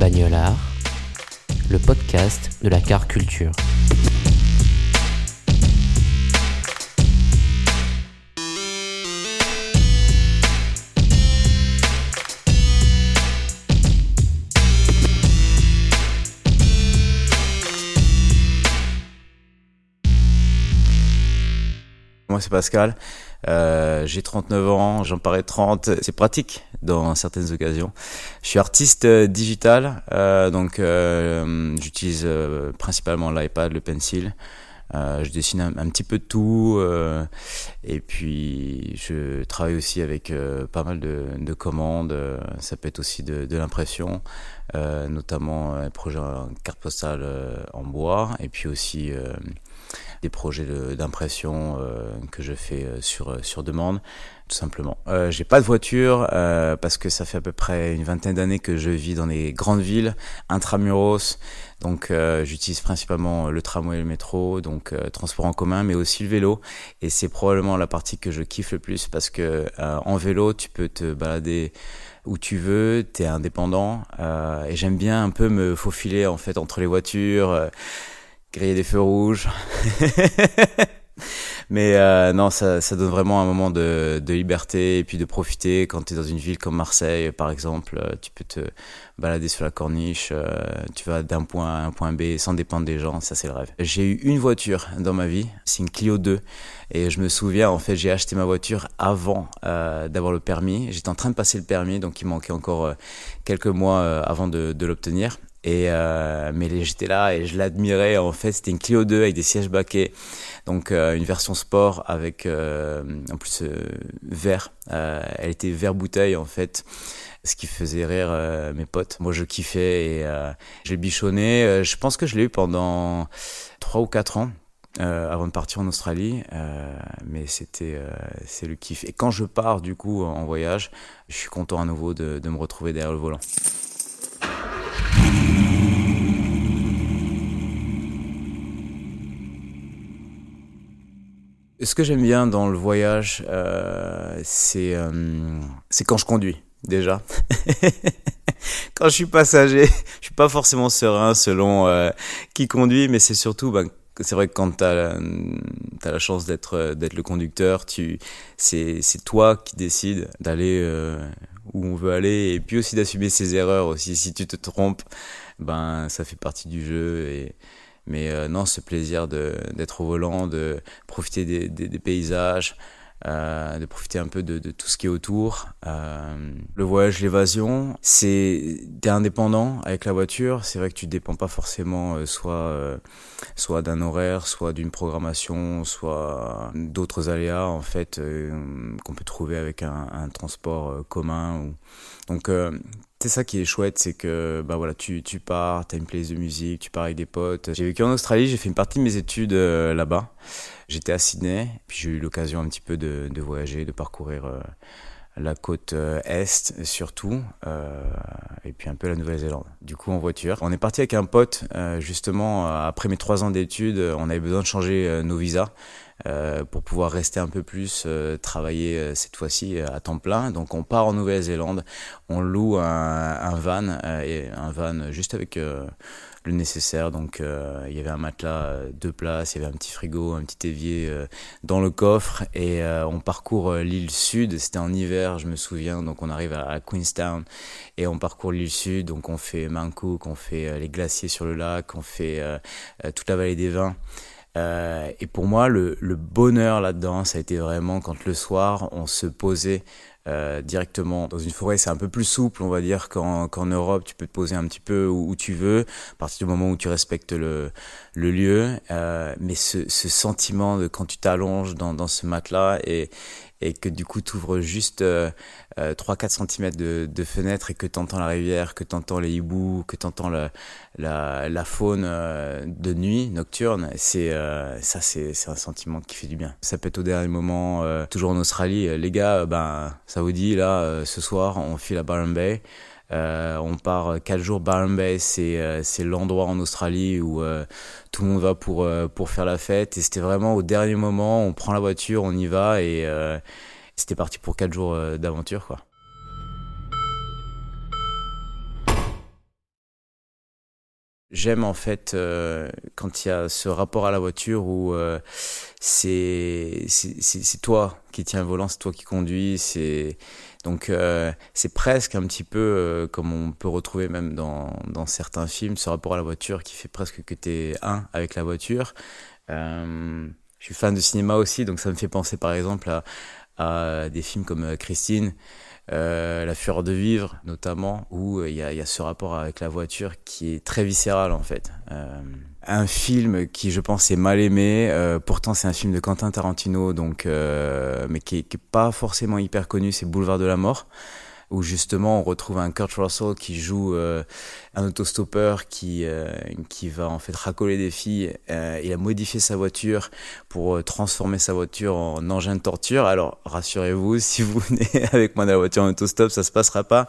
Bagnolard, le podcast de la car culture. Moi, c'est Pascal. Euh, j'ai 39 ans, j'en parais 30. C'est pratique dans certaines occasions. Je suis artiste euh, digital, euh, donc j'utilise principalement l'iPad, le pencil. Je dessine un, petit peu de tout et puis je travaille aussi avec pas mal de, de commandes. Ça peut être aussi de, de l'impression, notamment un projet en carte postale en bois et puis aussi des projets d'impression euh, que je fais euh, sur, sur demande, tout simplement. Euh, J'ai pas de voiture euh, parce que ça fait à peu près une vingtaine d'années que je vis dans les grandes villes, intramuros. Donc euh, j'utilise principalement le tramway et le métro, donc euh, transport en commun, mais aussi le vélo. Et c'est probablement la partie que je kiffe le plus parce que euh, en vélo, tu peux te balader où tu veux, t'es indépendant. euh, et j'aime bien un peu me faufiler en fait entre les voitures, euh, griller des feux rouges. Mais euh, non, ça, ça donne vraiment un moment de, de liberté et puis de profiter quand tu es dans une ville comme Marseille, par exemple. euh, Tu peux te balader sur la corniche, euh, tu vas d'un point à un point B sans dépendre des gens, ça c'est le rêve. J'ai eu une voiture dans ma vie, c'est une Clio 2. Et je me souviens, en fait, j'ai acheté ma voiture avant euh, d'avoir le permis. J'étais en train de passer le permis, donc il manquait encore euh, quelques mois avant de, de l'obtenir. Euh, mais j'étais là et je l'admirais. En fait, c'était une Clio 2 avec des sièges baquets, donc euh, une version sport avec euh, en plus vert. Elle était vert bouteille en fait, ce qui faisait rire mes potes. Moi, je kiffais et l'ai bichonné. Je pense que je l'ai eu pendant trois ou quatre ans. avant de partir en Australie, mais c'était c'est le kiff. Et quand je pars du coup en voyage, je suis content à nouveau de me retrouver derrière le volant. Ce que j'aime bien dans le voyage, euh, c'est euh, quand je conduis, déjà. quand je suis passager, je suis pas forcément serein selon euh, qui conduit, mais c'est surtout, ben, c'est vrai que quand tu as, la chance d'être euh, le conducteur, c'est toi qui décides d'aller euh, où on veut aller et puis aussi d'assumer ses erreurs aussi. Si tu te trompes, ben ça fait partie du jeu et mais euh, non, ce plaisir d'être au volant, de profiter des, paysages, euh, de profiter un peu de, tout ce qui est autour. Euh, le voyage, l'évasion, c'est t'es indépendant avec la voiture. C'est vrai que tu dépends pas forcément soit soit d'un horaire, soit d'une programmation, soit d'autres aléas en fait qu'on peut trouver avec un, un transport commun. Ou... Donc euh, c'est ça qui est chouette, c'est que bah voilà, tu, tu pars, une playlist de musique, tu pars avec des potes. J'ai vécu en Australie, j'ai fait une partie de mes études euh, là-bas. J'étais à Sydney, puis j'ai eu l'occasion un petit peu de, de voyager, de parcourir euh, la côte est surtout, et puis un peu la Nouvelle-Zélande. Du coup en voiture. On est parti avec un pote, justement, après mes trois ans d'études, on avait besoin de changer nos visas. Euh, pour pouvoir rester un peu plus, euh, travailler euh, cette fois-ci euh, à temps plein. Donc on part en Nouvelle-Zélande, on loue un, un van, euh, et un van juste avec le nécessaire. Donc il y avait un matelas, deux places, il y avait un petit frigo, un petit évier dans le coffre et on parcourt l'île sud. C'était en hiver, je me souviens. Donc on arrive à, Queenstown et on parcourt l'île sud. Donc on fait Mancook, on fait les glaciers sur le lac, on fait toute la vallée des vins. Euh, et pour moi, le, le bonheur là-dedans, ça a été vraiment quand le soir, on se posait euh, directement dans une forêt, c'est un peu plus souple, on va dire, qu'en Europe, tu peux te poser un petit peu où, tu veux, à partir du moment où tu respectes le, le lieu. Euh, mais ce, ce, sentiment de quand tu t'allonges dans, dans ce matelas et, et que du coup tu ouvres juste euh, 3-4 euh, cm de, de, fenêtre et que tu entends la rivière, que tu entends les hiboux, que tu entends la, la, la, faune euh, de nuit, nocturne, c'est euh, ça c'est un sentiment qui fait du bien. Ça peut être au dernier moment, toujours en Australie, les gars, ben ça vous dit là, ce soir on file à Byron Bay. Euh, on part 4 jours Byron Bay, c'est c'est l'endroit en Australie où tout le monde va pour pour faire la fête et c'était vraiment au dernier moment, on prend la voiture, on y va et c'était parti pour 4 jours euh, d'aventure quoi. J'aime en fait euh, quand il y a ce rapport à la voiture où euh, c'est c'est toi qui tiens le volant, c'est toi qui conduis, c'est donc c'est presque un petit peu comme on peut retrouver même dans, certains films ce rapport à la voiture qui fait presque que tu es un avec la voiture. je suis fan de cinéma aussi, donc ça me fait penser par exemple à, des films comme euh, Christine, euh, La fureur de vivre notamment, où euh, il y, a, ce rapport avec la voiture qui est très viscéral en fait. un film qui je pense est mal aimé, pourtant c'est un film de Quentin Tarantino, donc mais qui est, pas forcément hyper connu, c'est Boulevard de la mort où justement on retrouve un Kurt Russell qui joue euh, un autostoppeur qui euh, qui va en fait racoler des filles. Euh, il a modifié sa voiture pour transformer sa voiture en engin de torture. Alors rassurez-vous, si vous venez avec moi dans la voiture en autostop, ça se passera pas.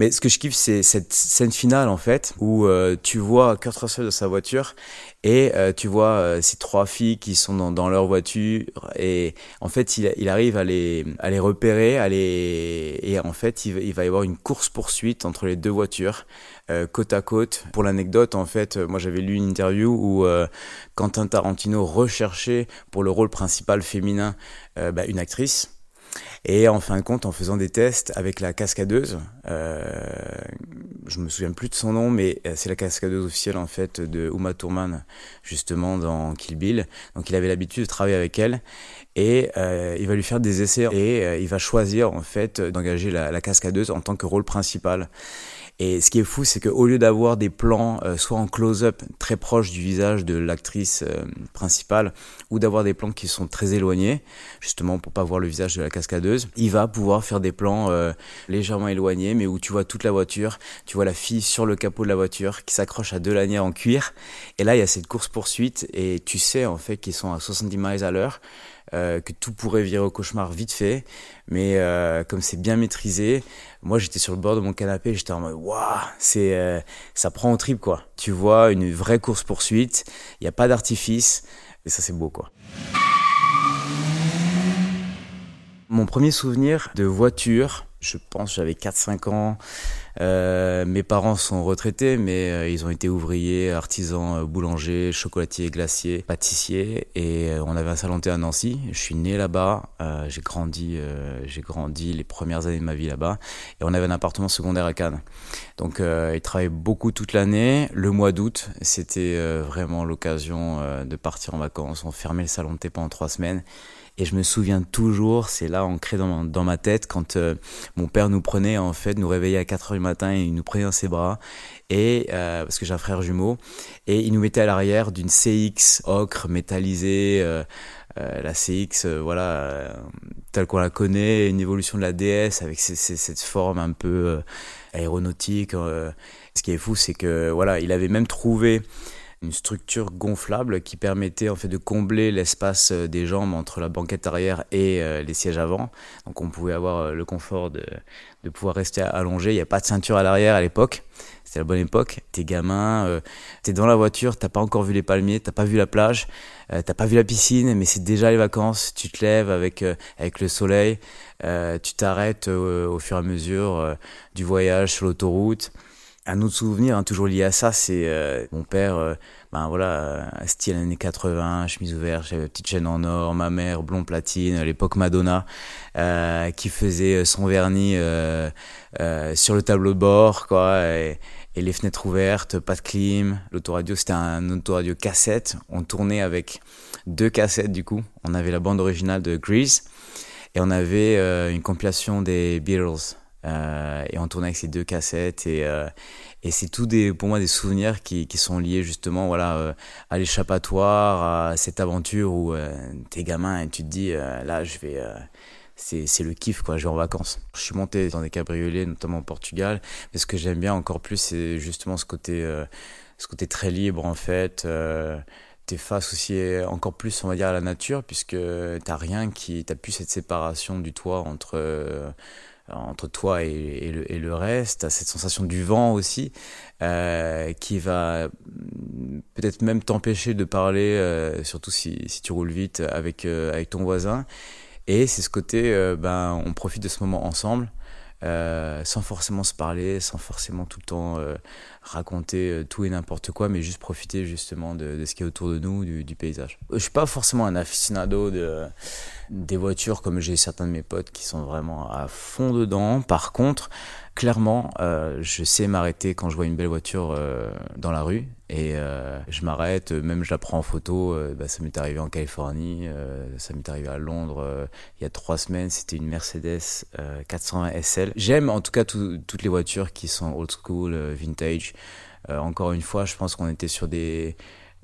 Mais ce que je kiffe, c'est cette scène finale en fait, où tu vois Kurt Russell de sa voiture et euh, tu vois euh, ces trois filles qui sont dans, dans, leur voiture et en fait il, arrive à les, à les repérer, et en fait il, va y avoir une course poursuite entre les deux voitures euh, côte à côte. Pour l'anecdote en fait, moi j'avais lu une interview où Quentin Tarantino recherchait pour le rôle principal féminin bah, une actrice et en fin de compte, en faisant des tests avec la cascadeuse, euh, je me souviens plus de son nom, mais euh, c'est la cascadeuse officielle en fait de Uma Thurman, justement dans Kill Bill. Donc il avait l'habitude de travailler avec elle et euh, il va lui faire des essais et euh, il va choisir en fait d'engager la, la cascadeuse en tant que rôle principal. Et ce qui est fou, c'est qu'au lieu d'avoir des plans euh, soit en close-up très proche du visage de l'actrice euh, principale, ou d'avoir des plans qui sont très éloignés, justement pour pas voir le visage de la cascadeuse, il va pouvoir faire des plans euh, légèrement éloignés, mais où tu vois toute la voiture, tu vois la fille sur le capot de la voiture qui s'accroche à deux lanières en cuir, et là il y a cette course poursuite, et tu sais en fait qu'ils sont à 70 miles à l'heure. Euh, que tout pourrait virer au cauchemar vite fait, mais euh, comme c'est bien maîtrisé, moi j'étais sur le bord de mon canapé, j'étais en mode waouh, c'est euh, ça prend au trip quoi. Tu vois une vraie course poursuite, il n'y a pas d'artifice, et ça c'est beau quoi. Mon premier souvenir de voiture, je pense j'avais 4-5 ans. Euh, mes parents sont retraités, mais euh, ils ont été ouvriers, artisans, euh, boulangers, chocolatiers, glaciers, pâtissiers. Et on avait un salon à Nancy. Je suis né là-bas. j'ai grandi, j'ai grandi les premières années de ma vie là-bas. Et on avait un appartement secondaire à Cannes. Donc ils travaillaient beaucoup toute l'année. Le mois d'août, c'était vraiment l'occasion de partir en vacances. On fermait le salon de thé pendant trois semaines. Et je me souviens toujours, c'est là ancré dans, ma tête, quand euh, mon père nous prenait, en fait, nous réveillait à 4 heures du matin et il nous prenait dans ses bras. Et, euh, parce que j'ai un frère jumeau. Et il nous mettait à l'arrière d'une CX ocre métallisée. Euh, la CX, voilà, telle qu'on la connaît, une évolution de la DS avec cette forme un peu aéronautique. ce qui est fou, c'est que voilà, il avait même trouvé une structure gonflable qui permettait en fait de combler l'espace euh, des jambes entre la banquette arrière et euh, les sièges avant. Donc on pouvait avoir euh, le confort de, de pouvoir rester allongé. Il n'y a pas de ceinture à l'arrière à l'époque. C'était la bonne époque. T'es gamin, euh, t'es dans la voiture, t'as pas encore vu les palmiers, t'as pas vu la plage, euh, t'as pas vu la piscine, mais c'est déjà les vacances. Tu te lèves avec avec le soleil, tu t'arrêtes au fur et à mesure du voyage sur l'autoroute un autre souvenir hein, toujours lié à ça, c'est euh, mon père, euh, ben voilà, euh, style années 80, chemise ouverte, petite chaîne en or, ma mère blond platine, à l'époque Madonna, qui faisait son vernis sur le tableau de bord, quoi, et, et, les fenêtres ouvertes, pas de clim. L'autoradio, c'était un autoradio cassette. On tournait avec deux cassettes du coup. On avait la bande originale de Grease et on avait une compilation des Beatles. Et on tournait avec ces deux cassettes et, et c'est tout des, pour moi des souvenirs qui, qui sont liés justement voilà, à l'échappatoire, à cette aventure où t'es gamin et tu te dis là je vais c'est le kiff quoi, je vais en vacances. Je suis monté dans des cabriolets, notamment au Portugal, mais ce que j'aime bien encore plus, c'est justement ce côté, euh, ce côté très libre en fait. Euh, T'es face aussi encore plus, on va dire, à la nature, puisque t'as rien qui, t'as plus cette séparation du toit entre euh, entre toi et, le, et le reste, t'as cette sensation du vent aussi, euh, qui va peut-être même t'empêcher de parler, euh, surtout si, si tu roules vite avec, euh, avec ton voisin. Et c'est ce côté, euh, ben, on profite de ce moment ensemble, euh, sans forcément se parler, sans forcément tout le temps euh, raconter tout et n'importe quoi, mais juste profiter justement de, de, ce qui est autour de nous, du, paysage. Je suis pas forcément un aficionado de, des voitures comme j'ai certains de mes potes qui sont vraiment à fond dedans. Par contre, clairement, euh, je sais m'arrêter quand je vois une belle voiture euh, dans la rue et euh, je m'arrête, même je la prends en photo. Bah, ça m'est arrivé en Californie, ça m'est arrivé à Londres il y a trois semaines. C'était une Mercedes 420 SL. J'aime en tout cas toutes les voitures qui sont old school, vintage. encore une fois, je pense qu'on était sur des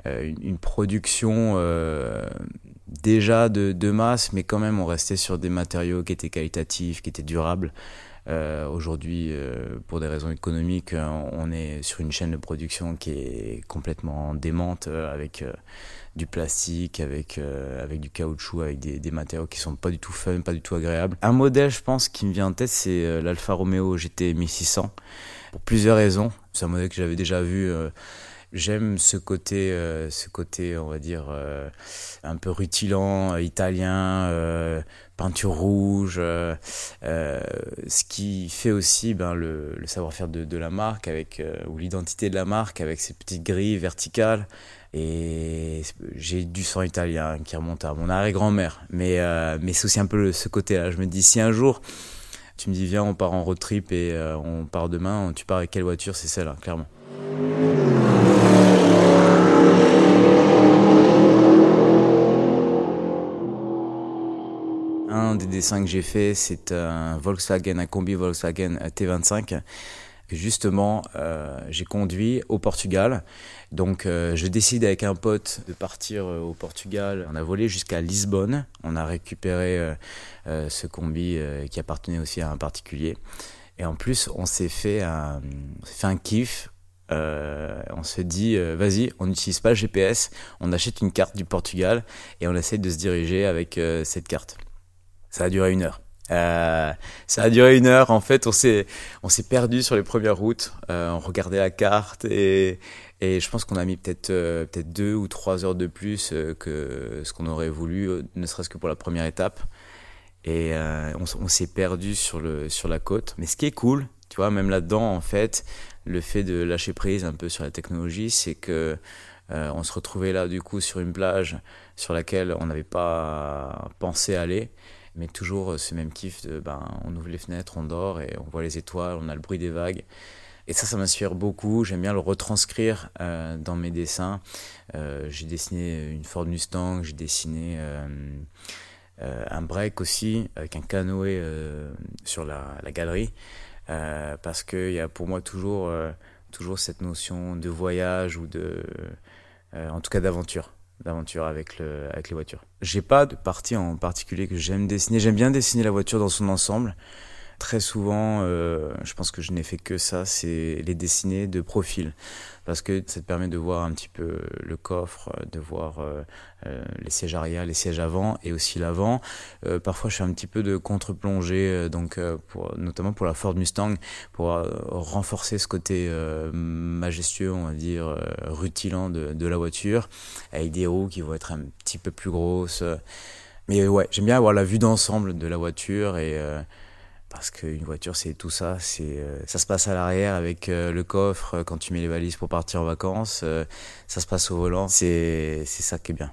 une, une, production déjà de, de masse, mais quand même on restait sur des matériaux qui étaient qualitatifs, qui étaient durables. Euh, Aujourd'hui, euh, pour des raisons économiques, euh, on est sur une chaîne de production qui est complètement démente, euh, avec euh, du plastique, avec, avec du caoutchouc, avec des, des, matériaux qui sont pas du tout fun, pas du tout agréables. Un modèle, je pense, qui me vient en tête, c'est l'Alfa Romeo GT 1600, pour plusieurs raisons. C'est un modèle que j'avais déjà vu j'aime ce côté, euh, ce côté, on va dire, euh, un peu rutilant, euh, italien, peinture rouge, ce qui fait aussi ben, le, savoir-faire de, la marque, avec, ou l'identité de la marque, avec ces petites grilles verticales. Et j'ai du sang italien qui remonte à mon arrière-grand-mère. Mais, mais c'est aussi un peu ce côté-là. Je me dis, si un jour, tu me dis, viens, on part en road trip et on part demain, tu pars avec quelle voiture? C'est celle-là, clairement. Un des dessins que j'ai fait, c'est un Volkswagen, un combi Volkswagen T25 que justement euh, j'ai conduit au Portugal. Donc euh, je décide avec un pote de partir euh, au Portugal. On a volé jusqu'à Lisbonne. On a récupéré euh, euh ce combi euh, qui appartenait aussi à un particulier. Et en plus, on s'est fait un, kiff euh, on se dit, euh, vas-y, on n'utilise pas le GPS, on achète une carte du Portugal et on essaie de se diriger avec euh, cette carte. Ça a duré une heure. Euh, ça a duré une heure. En fait, on s'est on s'est perdu sur les premières routes. on regardait la carte et et je pense qu'on a mis peut-être peut-être deux ou trois heures de plus que ce qu'on aurait voulu, ne serait-ce que pour la première étape. Et on, on s'est perdu sur le sur la côte. Mais ce qui est cool, tu vois, même là-dedans, en fait, le fait de lâcher prise un peu sur la technologie, c'est que euh, on se retrouvait là du coup sur une plage sur laquelle on n'avait pas pensé aller, mais toujours ce même kiff de ben on ouvre les fenêtres, on dort et on voit les étoiles, on a le bruit des vagues. Et ça, ça m'inspire beaucoup. J'aime bien le retranscrire euh, dans mes dessins. Euh, j'ai dessiné une Ford Mustang, j'ai dessiné euh, euh un break aussi avec un canoë euh, sur la, la galerie. Euh, parce qu'il y a pour moi toujours, euh, toujours cette notion de voyage ou de, euh, en tout cas d'aventure, d'aventure avec, le, avec les voitures. J'ai pas de partie en particulier que j'aime dessiner. J'aime bien dessiner la voiture dans son ensemble. Très souvent, euh, je pense que je n'ai fait que ça, c'est les dessiner de profil. Parce que ça te permet de voir un petit peu le coffre, de voir euh, euh, les sièges arrière, les sièges avant et aussi l'avant. Euh, parfois, je fais un petit peu de contre-plongée, euh, donc notamment pour la Ford Mustang, pour renforcer ce côté majestueux, on va dire, rutilant de, de la voiture, avec des roues qui vont être un petit peu plus grosses. Mais ouais, j'aime bien avoir la vue d'ensemble de la voiture et parce qu'une voiture c'est tout ça c'est euh, ça se passe à l'arrière avec euh, le coffre quand tu mets les valises pour partir en vacances euh, ça se passe au volant c'est ça qui est bien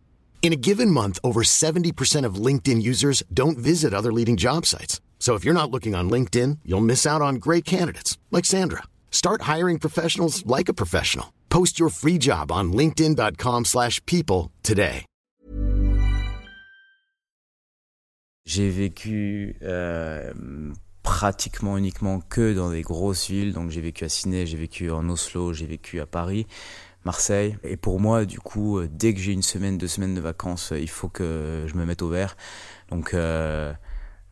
In a given month, over 70% of LinkedIn users don't visit other leading job sites. So if you're not looking on LinkedIn, you'll miss out on great candidates like Sandra. Start hiring professionals like a professional. Post your free job on linkedin.com/people today. J'ai vécu euh, pratiquement uniquement que dans des grosses villes. Donc j'ai vécu à Sydney, j'ai vécu en Oslo, j'ai vécu à Paris, Marseille. Et pour moi, du coup, euh, dès que j'ai une semaine, deux semaines de vacances, euh, il faut que je me mette au vert. Donc euh,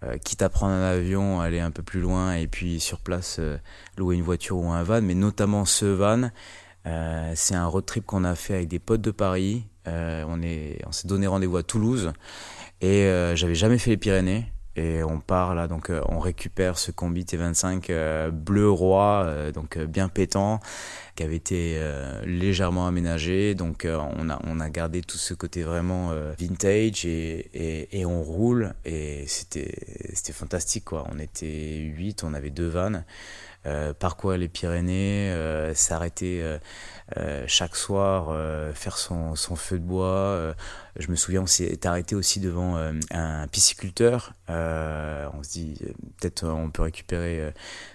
euh, quitte à prendre un avion, aller un peu plus loin et puis sur place euh, louer une voiture ou un van, mais notamment ce van. C'est un road trip qu'on a fait avec des potes de Paris. On est, on s'est donné rendez-vous à Toulouse et j'avais jamais fait les Pyrénées. Et on part là, donc euh, on récupère ce combi T25 euh, bleu roi, euh, donc bien pétant, qui avait été légèrement aménagé. Donc on, a, on a gardé tout ce côté vraiment vintage et, et, et on roule. Et c'était c'était fantastique quoi. On était 8, on avait deux vannes. Euh, parcourir les Pyrénées, euh, s'arrêter euh, chaque soir, faire son, feu de bois. je me souviens, on s'est arrêté aussi devant un pisciculteur. On se dit, peut-être on peut récupérer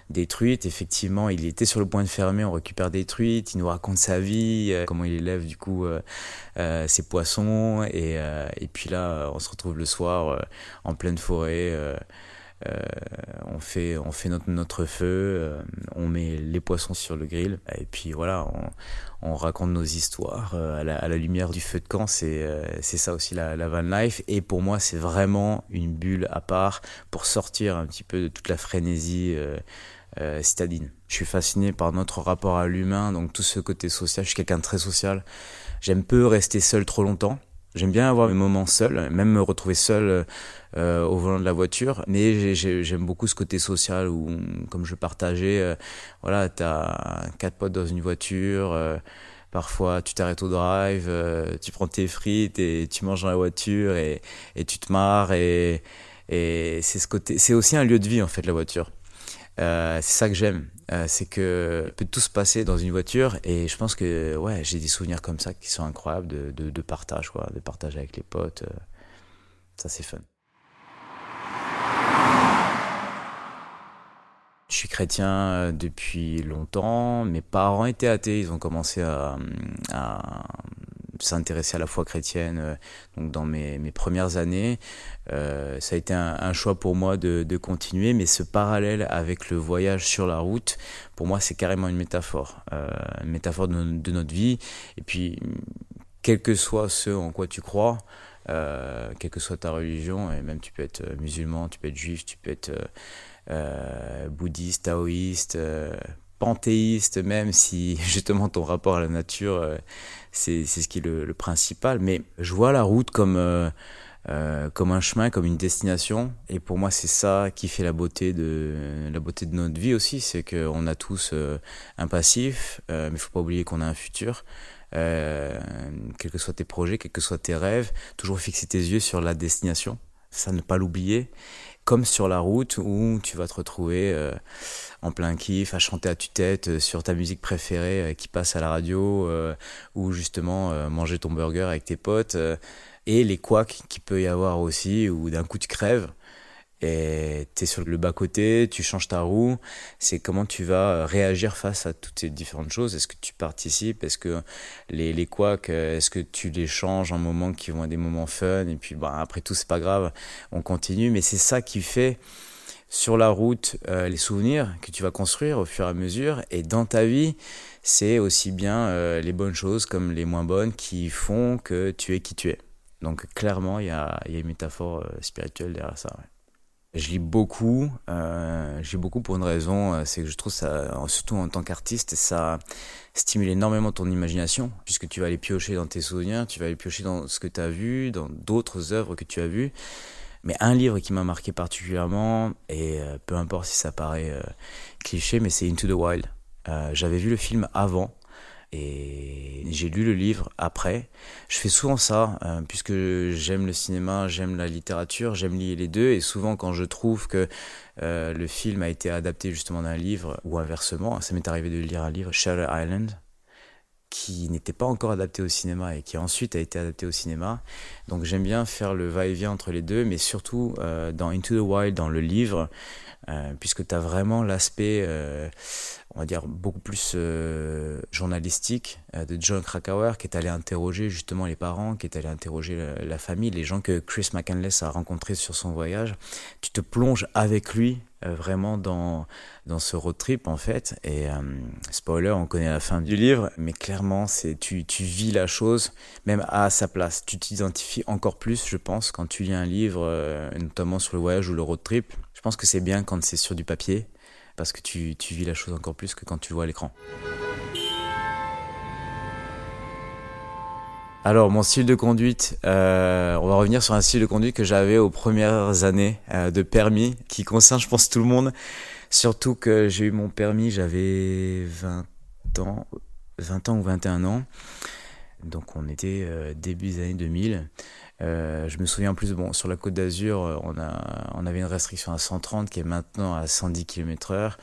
des truites. Effectivement, il était sur le point de fermer, on récupère des truites. Il nous raconte sa vie, comment il élève du coup ses poissons. Et, puis là, on se retrouve le soir en pleine forêt. Euh, on fait, on fait notre, notre feu, euh, on met les poissons sur le grill, et puis voilà, on, on raconte nos histoires euh, à, la, à la lumière du feu de camp. C'est c'est ça aussi la, la van life. Et pour moi, c'est vraiment une bulle à part pour sortir un petit peu de toute la frénésie euh, citadine. Je suis fasciné par notre rapport à l'humain, donc tout ce côté social. Je suis quelqu'un de très social. J'aime peu rester seul trop longtemps. J'aime bien avoir mes moments seuls, même me retrouver seul euh, au volant de la voiture. Mais j'ai- j'ai- j'aime beaucoup ce côté social où, comme je partageais, euh, voilà, t'as quatre potes dans une voiture. euh, parfois, tu t'arrêtes au drive, euh, tu prends tes frites et tu manges dans la voiture et, et tu te marres. Et, et c'est ce côté. C'est aussi un lieu de vie en fait la voiture. Euh, c'est ça que j'aime, euh, c'est que peut tout se passer dans une voiture et je pense que ouais j'ai des souvenirs comme ça qui sont incroyables de, de, partage quoi, de partage avec les potes, euh, ça c'est fun. Je suis chrétien depuis longtemps. Mes parents étaient athées. Ils ont commencé à s'intéresser à la foi chrétienne euh, donc dans mes, mes premières années. Euh, ça a été un, choix pour moi de, de continuer, mais ce parallèle avec le voyage sur la route, pour moi, c'est carrément une métaphore, euh, une métaphore de, de notre vie. Et puis, quel que soit ce en quoi tu crois, euh, quelle que soit ta religion, et même tu peux être musulman, tu peux être juif, tu peux être bouddhiste, taoïste, panthéiste, même si justement ton rapport à la nature, euh, c'est ce qui est le, principal. Mais je vois la route comme euh, euh, comme un chemin, comme une destination. Et pour moi, c'est ça qui fait la beauté de la beauté de notre vie aussi, c'est qu'on a tous un passif, mais il faut pas oublier qu'on a un futur. Quels que soient tes projets, quels que soient tes rêves, toujours fixer tes yeux sur la destination, ça ne pas l'oublier. Comme sur la route où tu vas te retrouver euh, en plein kiff, à chanter à tue-tête euh, sur ta musique préférée euh, qui passe à la radio, ou justement manger ton burger avec tes potes, et les couacs qu'il peut y avoir aussi, où d'un coup tu crèves, et tu es sur le bas-côté, tu changes ta roue, c'est comment tu vas euh, réagir face à toutes ces différentes choses. Est-ce que tu participes? Est-ce que les, les couacs, euh, est-ce que tu les changes en moments qui vont être des moments fun? Et puis bah, après tout, c'est pas grave, on continue. Mais c'est ça qui fait sur la route les souvenirs que tu vas construire au fur et à mesure et dans ta vie c'est aussi bien les bonnes choses comme les moins bonnes qui font que tu es qui tu es. Donc clairement, il y a, y a, une métaphore spirituelle derrière ça. Je lis beaucoup, euh, je beaucoup pour une raison, euh, c'est que je trouve ça, surtout en tant qu'artiste, ça stimule énormément ton imagination, puisque tu vas aller piocher dans tes souvenirs, tu vas aller piocher dans ce que tu as vu, dans d'autres œuvres que tu as vues. Mais un livre qui m'a marqué particulièrement, et euh, peu importe si ça paraît euh, cliché, mais c'est Into the Wild. Euh, J'avais vu le film avant, et j'ai lu le livre après. Je fais souvent ça, euh, puisque j'aime le cinéma, j'aime la littérature, j'aime lier les deux. Et souvent, quand je trouve que euh, le film a été adapté justement d'un livre, ou inversement, ça m'est arrivé de lire un livre, Shutter Island, qui n'était pas encore adapté au cinéma et qui ensuite a été adapté au cinéma. Donc j'aime bien faire le va-et-vient entre les deux, mais surtout euh, dans Into the Wild, dans le livre, puisque tu as vraiment l'aspect on va dire, beaucoup plus euh, journalistique euh, de John Krakauer, qui est allé interroger justement les parents, qui est allé interroger la, famille, les gens que Chris McCandless a rencontrés sur son voyage. Tu te plonges avec lui euh, vraiment dans, dans ce road trip en fait. Et spoiler, on connaît la fin du livre, mais clairement, c'est tu, tu vis la chose même à sa place. Tu t'identifies encore plus, je pense, quand tu lis un livre, notamment sur le voyage ou le road trip. Je pense que c'est bien quand c'est sur du papier parce que tu, vis la chose encore plus que quand tu vois à l'écran. Alors, mon style de conduite, euh, on va revenir sur un style de conduite que j'avais aux premières années euh, de permis, qui concerne, je pense, tout le monde. Surtout que j'ai eu mon permis, j'avais 20 ans, 20 ans ou 21 ans. Donc, on était euh, début des années 2000. Euh, je me souviens en plus, sur la côte d'Azur, euh, on, avait une restriction à 130 qui est maintenant à 110 km/h.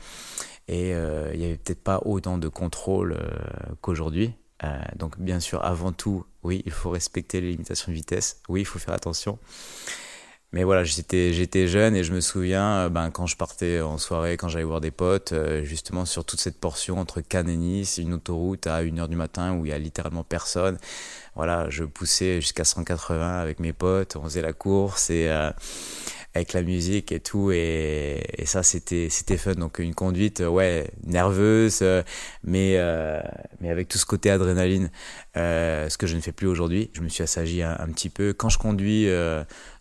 Et il n'y avait peut-être pas autant de contrôle qu'aujourd'hui. donc, bien sûr, avant tout, oui, il faut respecter les limitations de vitesse. Oui, il faut faire attention. Mais voilà, j'étais, jeune et je me souviens, ben, quand je partais en soirée, quand j'allais voir des potes, justement sur toute cette portion entre Cannes et Nice, une autoroute à 1h du matin où il y a littéralement personne voilà, je poussais jusqu'à 180 avec mes potes, on faisait la course et euh, avec la musique et tout. Et, et ça c'était c'était fun. Donc une conduite ouais nerveuse euh, mais euh, mais avec tout ce côté adrénaline euh, ce que je ne fais plus aujourd'hui. Je me suis assagi un, petit peu. Quand je conduis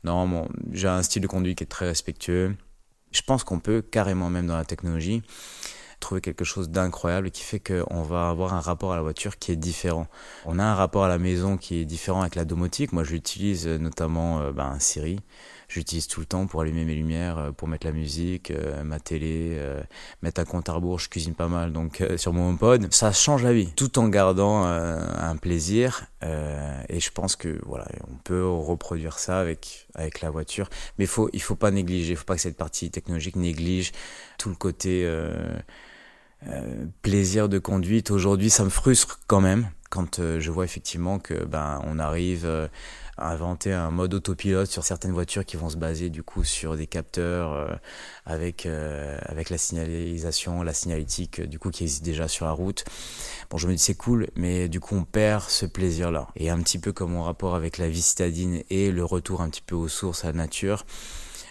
non j'ai un style de conduite qui est très respectueux. Je pense qu'on peut carrément même dans la technologie trouver quelque chose d'incroyable qui fait qu'on va avoir un rapport à la voiture qui est différent. On a un rapport à la maison qui est différent avec la domotique. Moi, je l'utilise euh, notamment euh, ben, Siri. J'utilise tout le temps pour allumer mes lumières, euh, pour mettre la musique, ma télé, mettre un compte à rebours. Je cuisine pas mal, donc sur mon HomePod, ça change la vie, tout en gardant un plaisir. et je pense que voilà, on peut reproduire ça avec avec la voiture, mais faut il faut pas négliger, il faut pas que cette partie technologique néglige tout le côté euh, plaisir de conduite. Aujourd'hui, ça me frustre quand même quand euh, je vois effectivement que ben on arrive euh, à inventer un mode autopilote sur certaines voitures qui vont se baser du coup sur des capteurs avec avec la signalisation, la signalétique du coup qui existe déjà sur la route. Bon, je me dis c'est cool, mais du coup on perd ce plaisir-là. Et un petit peu comme mon rapport avec la vie citadine et le retour un petit peu aux sources, à la nature.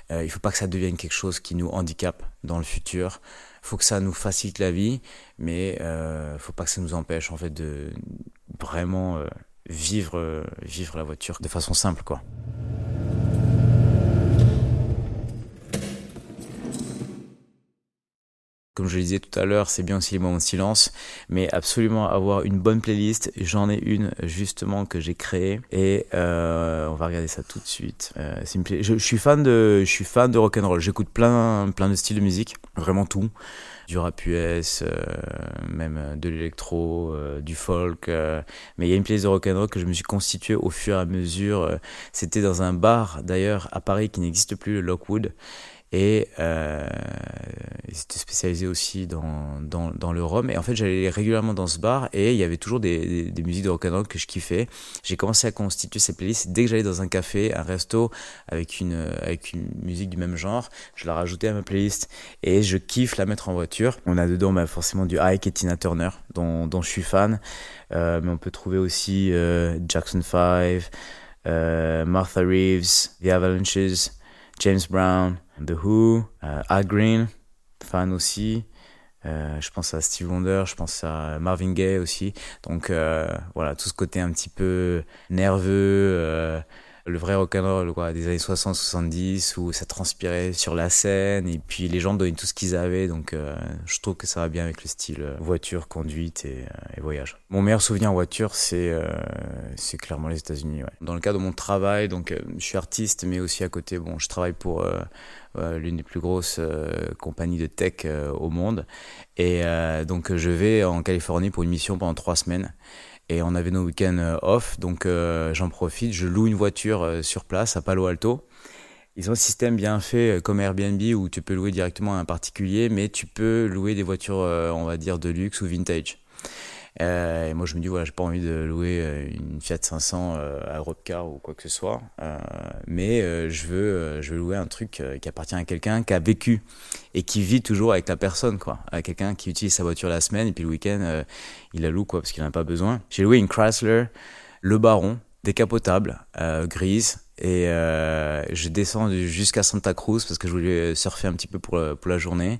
il faut pas que ça devienne quelque chose qui nous handicape dans le futur faut que ça nous facilite la vie, mais euh, faut pas que ça nous empêche en fait de vraiment euh, vivre, euh, vivre la voiture de façon simple quoi. Comme je le disais tout à l'heure, c'est bien aussi les moments de silence, mais absolument avoir une bonne playlist. J'en ai une justement que j'ai créée et euh, on va regarder ça tout de suite. Euh, je, suis fan de, je rock and roll. J'écoute plein, de styles de musique, vraiment tout, du rap US, euh, même de l'électro, euh, du folk. Euh, mais il y a une playlist de rock and roll que je me suis constituée au fur et à mesure. C'était dans un bar d'ailleurs à Paris qui n'existe plus, le Lockwood. Et euh, ils étaient spécialisés aussi dans, dans, le rhum. Et en fait, j'allais régulièrement dans ce bar et il y avait toujours des, des, musiques de rock'n'roll que je kiffais. J'ai commencé à constituer ces playlists. Dès que j'allais dans un café, un resto avec une, avec une musique du même genre, je la rajoutais à ma playlist et je kiffe la mettre en voiture. On a dedans bah, forcément du Ike et Tina Turner, dont, dont je suis fan. Euh, mais on peut trouver aussi euh, Jackson 5, euh, Martha Reeves, The Avalanches. James Brown, The Who, Al Green, fan aussi. je pense à Steve Wonder, je pense à Marvin Gaye aussi. Donc voilà, tout ce côté un petit peu nerveux, le vrai rock'n'roll quoi, des années 60-70 où ça transpirait sur la scène et puis les gens donnaient tout ce qu'ils avaient donc euh, je trouve que ça va bien avec le style euh, voiture, conduite et, euh, et, voyage. Mon meilleur souvenir en voiture c'est clairement les États-Unis. Dans le cadre de mon travail donc je suis artiste mais aussi à côté bon je travaille pour l'une des plus grosses compagnies de tech au monde et donc je vais en Californie pour une mission pendant trois semaines et on avait nos week-ends euh, off, donc euh, j'en profite, je loue une voiture euh, sur place à Palo Alto. Ils ont un système bien fait comme Airbnb où tu peux louer directement à un particulier, mais tu peux louer des voitures, on va dire, de luxe ou vintage. Euh, et moi, je me dis, voilà, j'ai pas envie de louer euh, une Fiat 500 euh, à Europcar ou quoi que ce soit, mais je veux, je veux louer un truc qui appartient à quelqu'un qui a vécu et qui vit toujours avec la personne, quoi, à quelqu'un qui utilise sa voiture la semaine et puis le week-end, il la loue, quoi, parce qu'il n'en a pas besoin. J'ai loué une Chrysler, le Baron, décapotable, grise, et je descends jusqu'à Santa Cruz parce que je voulais surfer un petit peu pour, pour la journée.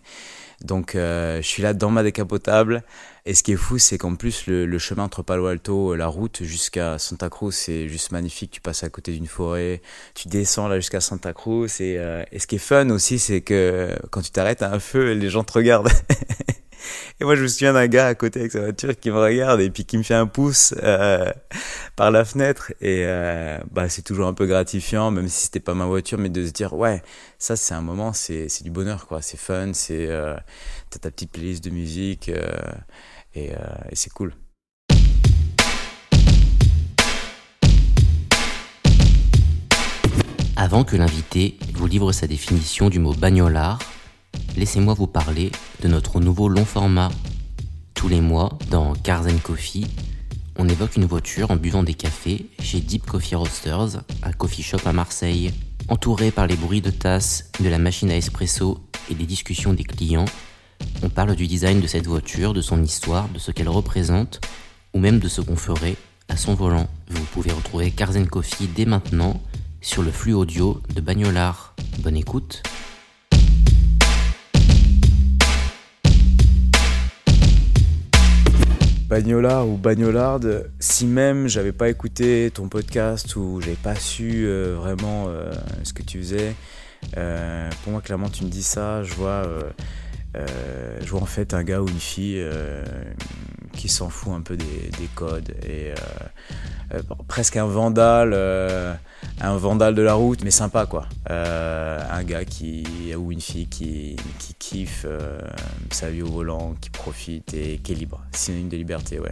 Donc je suis là dans ma décapotable et ce qui est fou, c'est qu'en plus, le, chemin entre Palo Alto, la route jusqu'à Santa Cruz, c'est juste magnifique. Tu passes à côté d'une forêt, tu descends là jusqu'à Santa Cruz. Et, euh, et ce qui est fun aussi, c'est que quand tu t'arrêtes à un feu, les gens te regardent. et moi, je me souviens d'un gars à côté avec sa voiture qui me regarde et puis qui me fait un pouce euh, par la fenêtre. Et euh, bah, c'est toujours un peu gratifiant, même si c'était pas ma voiture, mais de se dire, ouais, ça, c'est un moment, c'est du bonheur, quoi. C'est fun, c'est euh, t'as ta petite playlist de musique. Euh, et, et c'est cool. Avant que l'invité vous livre sa définition du mot bagnolard, laissez-moi vous parler de notre nouveau long format. Tous les mois, dans Cars Coffee, on évoque une voiture en buvant des cafés chez Deep Coffee Roasters, un coffee shop à Marseille. Entouré par les bruits de tasses, de la machine à espresso et des discussions des clients, on parle du design de cette voiture, de son histoire, de ce qu'elle représente, ou même de ce qu'on ferait à son volant. Vous pouvez retrouver Cars Coffee dès maintenant sur le flux audio de Bagnolard. Bonne écoute. Bagnolard ou Bagnolard, si même j'avais pas écouté ton podcast ou j'avais pas su euh, vraiment euh, ce que tu faisais, euh, pour moi clairement tu me dis ça, je vois en fait un gars ou une fille qui s'en fout un peu des, codes et presque un vandale, un vandale de la route, mais sympa quoi. un gars qui ou une fille qui, qui kiffe sa vie au volant, qui profite et qui est libre. Synonyme de liberté, ouais.